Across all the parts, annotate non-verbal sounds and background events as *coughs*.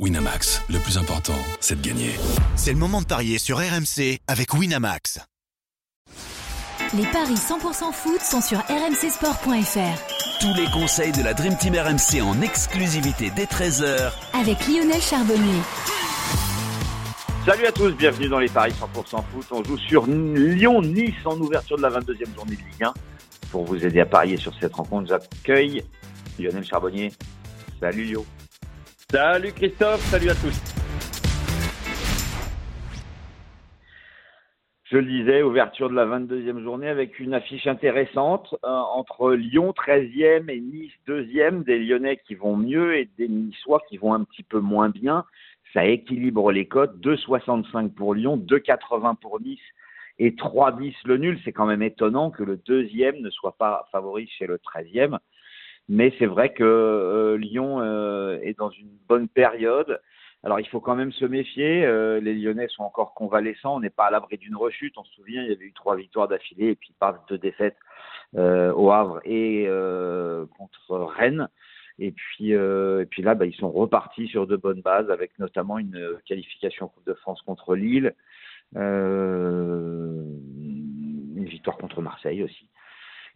Winamax, le plus important, c'est de gagner. C'est le moment de parier sur RMC avec Winamax. Les paris 100% foot sont sur rmcsport.fr. Tous les conseils de la Dream Team RMC en exclusivité dès 13h Avec Lionel Charbonnier. Salut à tous, bienvenue dans les paris 100% foot. On joue sur Lyon-Nice en ouverture de la 22e journée de Ligue 1. Pour vous aider à parier sur cette rencontre, j'accueille Lionel Charbonnier. Salut Lio. Salut Christophe, salut à tous. Je le disais, ouverture de la 22e journée avec une affiche intéressante euh, entre Lyon 13e et Nice 2e, des Lyonnais qui vont mieux et des Niçois qui vont un petit peu moins bien. Ça équilibre les cotes, 2,65 pour Lyon, 2,80 pour Nice et 3,10 le nul. C'est quand même étonnant que le deuxième ne soit pas favori chez le 13e. Mais c'est vrai que euh, Lyon euh, est dans une bonne période. Alors il faut quand même se méfier. Euh, les Lyonnais sont encore convalescents. On n'est pas à l'abri d'une rechute. On se souvient, il y avait eu trois victoires d'affilée et puis pas deux défaites au Havre et contre Rennes. Et puis, et puis là, bah, ils sont repartis sur de bonnes bases, avec notamment une qualification Coupe de France contre Lille, une victoire contre Marseille aussi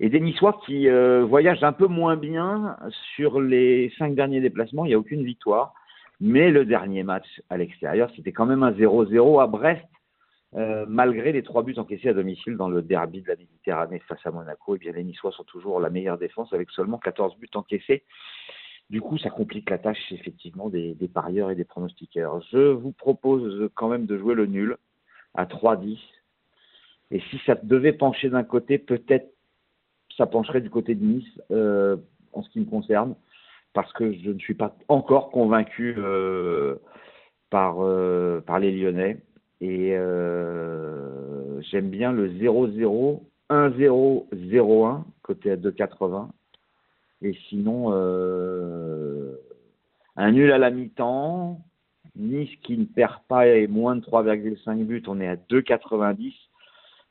et des Niçois qui euh, voyagent un peu moins bien sur les cinq derniers déplacements. Il n'y a aucune victoire. Mais le dernier match à l'extérieur, c'était quand même un 0-0 à Brest, euh, malgré les trois buts encaissés à domicile dans le derby de la Méditerranée face à Monaco. Et eh bien, les Niçois sont toujours la meilleure défense avec seulement 14 buts encaissés. Du coup, ça complique la tâche effectivement des, des parieurs et des pronostiqueurs. Je vous propose quand même de jouer le nul à 3-10. Et si ça devait pencher d'un côté, peut-être ça pencherait du côté de Nice euh, en ce qui me concerne, parce que je ne suis pas encore convaincu euh, par, euh, par les Lyonnais. Et j'aime bien le 0-0, 1-0, 0-1, côté à 2,80. Et sinon, un nul à la mi-temps, Nice qui ne perd pas et moins de 3,5 buts, on est à 2,90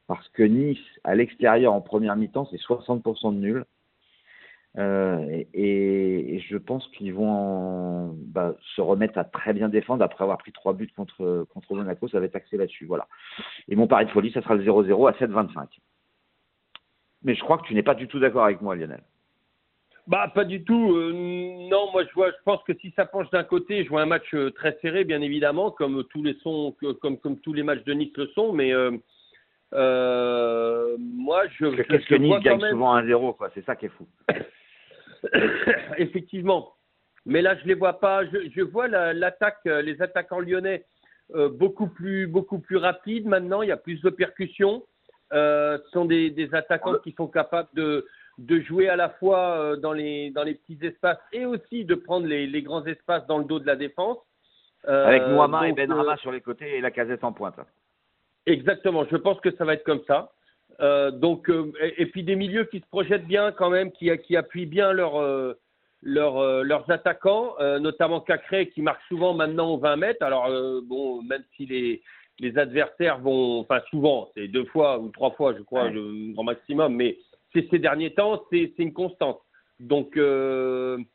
parce que Nice, à l'extérieur, en première mi-temps, c'est 60% de nul. Euh, et, je pense qu'ils vont bah, se remettre à très bien défendre après avoir pris trois buts contre, Monaco. Ça va être axé là-dessus. Voilà. Et mon pari de folie, ça sera le 0-0 à 7-25. Mais je crois que tu n'es pas du tout d'accord avec moi, Lionel. Bah pas du tout. Euh, non, moi je vois, je pense que si ça penche d'un côté, je vois un match euh, très serré, bien évidemment, comme tous les sons, comme comme tous les matchs de Nice le sont. Mais moi, je. Qu'est-ce que Nice gagne souvent 1-0, quoi. C'est ça qui est fou. *coughs* Effectivement. Mais là, je les vois pas. Je, je vois l'attaque, euh, les attaquants lyonnais euh, beaucoup plus, beaucoup plus rapides maintenant. Il y a plus de percussions. Euh, ce sont des, des attaquants qui sont capables de, de jouer à la fois euh, dans les, dans les petits espaces et aussi de prendre les, les grands espaces dans le dos de la défense. Avec Mohamed et Benrama sur les côtés et la casette en pointe. Exactement, je pense que ça va être comme ça. Euh, donc, euh, et, puis des milieux qui se projettent bien quand même, qui, qui appuient bien leur, euh, leur, leurs attaquants, notamment Cacré qui marque souvent maintenant aux 20 mètres. Alors, bon, même si les, les adversaires vont, enfin souvent, c'est deux fois ou trois fois, je crois, le grand maximum, mais c'est ces derniers temps, c'est une constante. Donc, même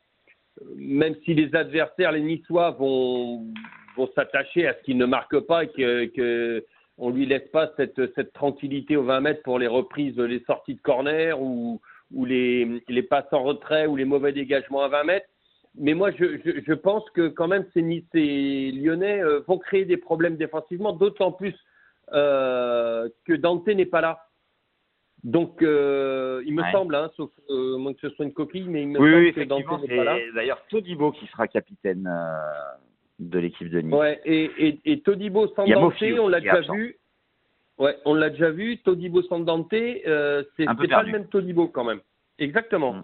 si les adversaires, les Niçois, vont, vont s'attacher à ce qu'ils ne marquent pas et que, que on lui laisse pas cette, cette tranquillité aux 20 mètres pour les reprises, les sorties de corner ou, ou les, les passes en retrait ou les mauvais dégagements à 20 mètres. Mais moi, je, je, je pense que quand même ces, ces Lyonnais euh, vont créer des problèmes défensivement, d'autant plus euh, que Dante n'est pas là. Donc, euh, il me semble, hein, sauf euh, moins que ce soit une coquille, mais il me semble que Dante n'est pas là. D'ailleurs, Todibo qui sera capitaine de l'équipe de Nice. Ouais, et, et, et Todibo Sandante, on l'a déjà vu. Ouais, on l'a déjà vu. Todibo Sandante, euh, c'est pas le même Todibo quand même. Exactement. Mm.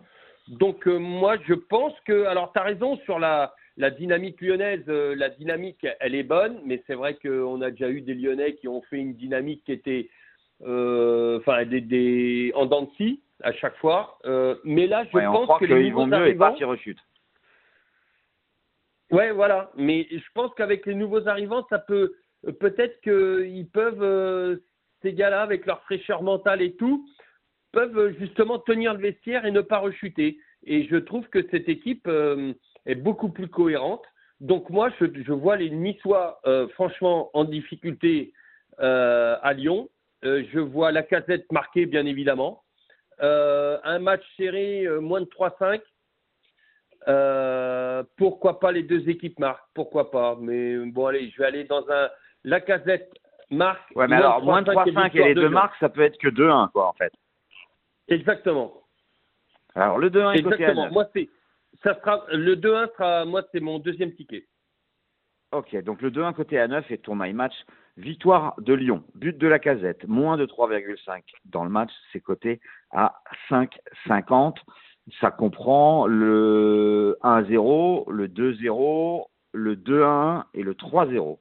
Donc euh, moi, je pense que, alors tu as raison sur la, la dynamique lyonnaise, euh, la dynamique, elle est bonne, mais c'est vrai qu'on a déjà eu des Lyonnais qui ont fait une dynamique qui était, euh, enfin, des, des, en dents de scie à chaque fois. mais là, je pense que les vont mieux et pas qu'ils rechutent. Ouais, voilà. Mais je pense qu'avec les nouveaux arrivants, ça peut peut-être qu'ils peuvent euh, ces gars-là, avec leur fraîcheur mentale et tout, peuvent justement tenir le vestiaire et ne pas rechuter. Et je trouve que cette équipe euh, est beaucoup plus cohérente. Donc moi, je, je vois les Niçois euh, franchement en difficulté euh, à Lyon. Euh, je vois la casette marquée, bien évidemment. Euh, un match serré, euh, moins de 3-5. Euh, pourquoi pas les deux équipes marquent Pourquoi pas? Mais bon, allez, je vais aller dans un. La casette marque. Ouais, mais alors, moins de 3-5 et victoire les de deux marques, ça peut être que 2-1, quoi, en fait. Exactement. Alors, le 2-1 est côté à Exactement. 9. Moi, c'est. Ça sera, le 2-1 sera, moi, c'est mon deuxième ticket. Ok, donc le 2-1 côté à 9 et ton my match. Victoire de Lyon, but de la casette, moins de 3,5 dans le match, c'est coté à 5,50. Ça comprend le 1-0, le 2-0, le 2-1 et le 3-0.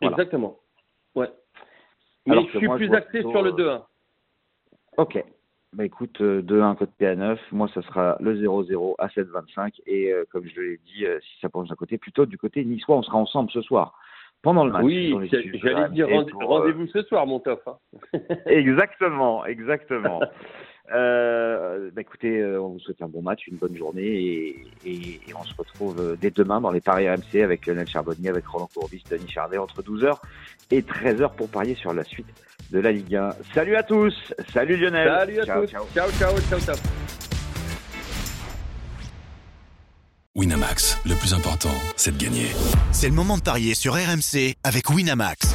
Voilà. Exactement. Ouais. Mais Alors je suis moi, plus axé plutôt, sur le euh, 2-1. Ok. Bah écoute, euh, 2-1 côté à 9, moi ça sera le 0-0 à 7,25 et euh, comme je l'ai dit, euh, si ça penche d'un côté, plutôt du côté niçois, on sera ensemble ce soir pendant le match. Oui, j'allais dire euh, rendez-vous ce soir, mon tof. hein. Exactement, exactement. *laughs* Euh, bah écoutez, euh, on vous souhaite un bon match, une bonne journée et, et- et on se retrouve euh, dès demain dans les paris RMC avec Lionel Charbonnier, avec Roland Courbis, Denis Charvet entre 12h et 13h pour parier sur la suite de la Ligue 1. Salut à tous, salut Lionel. Salut à Ciao, tous. ciao. ciao, ciao, ciao. ciao. Winamax, le plus important, c'est de gagner. C'est le moment de parier sur RMC avec Winamax.